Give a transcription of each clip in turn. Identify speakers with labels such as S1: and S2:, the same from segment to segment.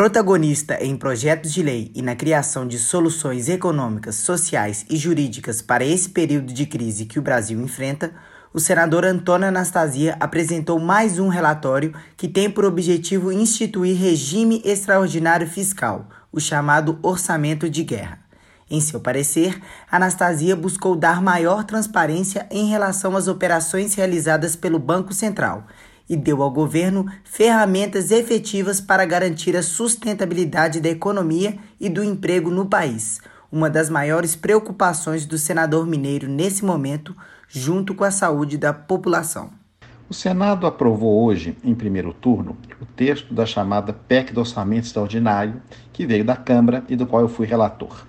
S1: Protagonista em projetos de lei e na criação de soluções econômicas, sociais e jurídicas para esse período de crise que o Brasil enfrenta, o senador Antônio Anastasia apresentou mais um relatório que tem por objetivo instituir regime extraordinário fiscal, o chamado orçamento de guerra. Em seu parecer, Anastasia buscou dar maior transparência em relação às operações realizadas pelo Banco Central e deu ao governo ferramentas efetivas para garantir a sustentabilidade da economia e do emprego no país, uma das maiores preocupações do senador mineiro nesse momento, junto com a saúde da população.
S2: O Senado aprovou hoje, em primeiro turno, o texto da chamada PEC do Orçamento Extraordinário, que veio da Câmara e do qual eu fui relator.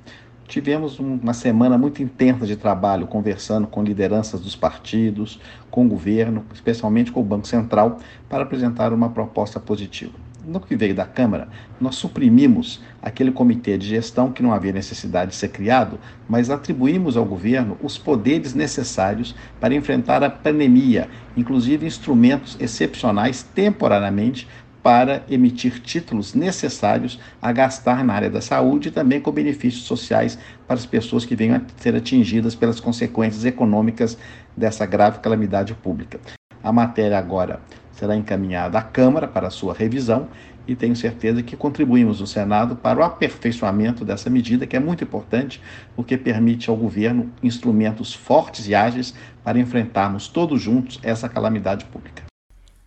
S2: Tivemos uma semana muito intensa de trabalho, conversando com lideranças dos partidos, com o governo, especialmente com o Banco Central, para apresentar uma proposta positiva. No que veio da Câmara, nós suprimimos aquele comitê de gestão que não havia necessidade de ser criado, mas atribuímos ao governo os poderes necessários para enfrentar a pandemia, inclusive instrumentos excepcionais temporariamente para emitir títulos necessários a gastar na área da saúde e também com benefícios sociais para as pessoas que venham a ser atingidas pelas consequências econômicas dessa grave calamidade pública. A matéria agora será encaminhada à Câmara para sua revisão e tenho certeza que contribuímos no Senado para o aperfeiçoamento dessa medida, que é muito importante, porque permite ao governo instrumentos fortes e ágeis para enfrentarmos todos juntos essa calamidade pública.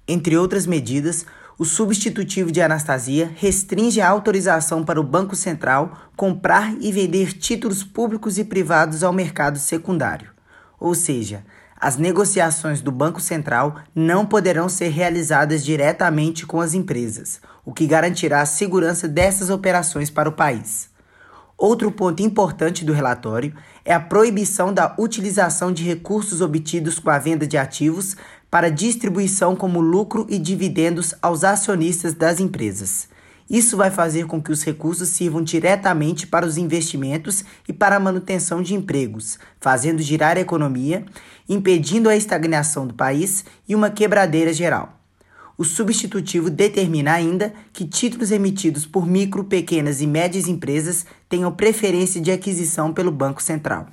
S1: Entre outras medidas, o substitutivo de Anastasia restringe a autorização para o Banco Central comprar e vender títulos públicos e privados ao mercado secundário. Ou seja, as negociações do Banco Central não poderão ser realizadas diretamente com as empresas, o que garantirá a segurança dessas operações para o país. Outro ponto importante do relatório é a proibição da utilização de recursos obtidos com a venda de ativos para distribuição como lucro e dividendos aos acionistas das empresas. Isso vai fazer com que os recursos sirvam diretamente para os investimentos e para a manutenção de empregos, fazendo girar a economia, impedindo a estagnação do país e uma quebradeira geral. O substitutivo determina ainda que títulos emitidos por micro, pequenas e médias empresas tenham preferência de aquisição pelo Banco Central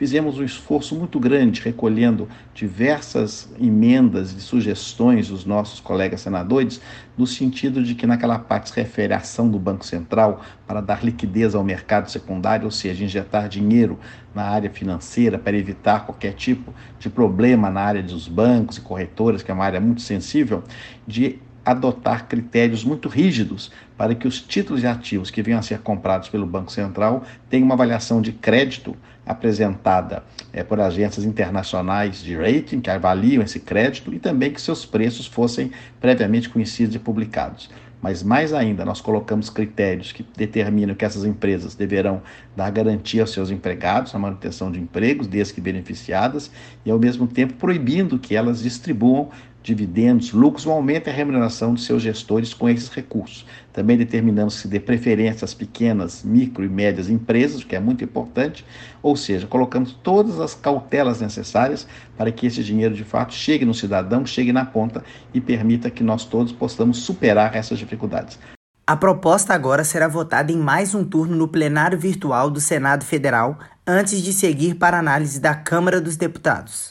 S2: fizemos um esforço muito grande recolhendo diversas emendas e sugestões dos nossos colegas senadores, no sentido de que naquela parte se refere à ação do Banco Central para dar liquidez ao mercado secundário, ou seja, injetar dinheiro na área financeira para evitar qualquer tipo de problema na área dos bancos e corretoras, que é uma área muito sensível, de adotar critérios muito rígidos para que os títulos e ativos que venham a ser comprados pelo Banco Central tenham uma avaliação de crédito apresentada é, por agências internacionais de rating que avaliam esse crédito e também que seus preços fossem previamente conhecidos e publicados. Mas mais ainda, nós colocamos critérios que determinam que essas empresas deverão dar garantia aos seus empregados, na manutenção de empregos, desde que beneficiadas, e ao mesmo tempo proibindo que elas distribuam dividendos, lucros ou aumente a remuneração de seus gestores com esses recursos. Também determinamos que se dê preferência às pequenas, micro e médias empresas, o que é muito importante, ou seja, colocamos todas as cautelas necessárias para que esse dinheiro de fato chegue no cidadão, chegue na ponta e permita que nós todos possamos superar essas dificuldades.
S1: A proposta agora será votada em mais um turno no plenário virtual do Senado Federal, antes de seguir para análise da Câmara dos Deputados.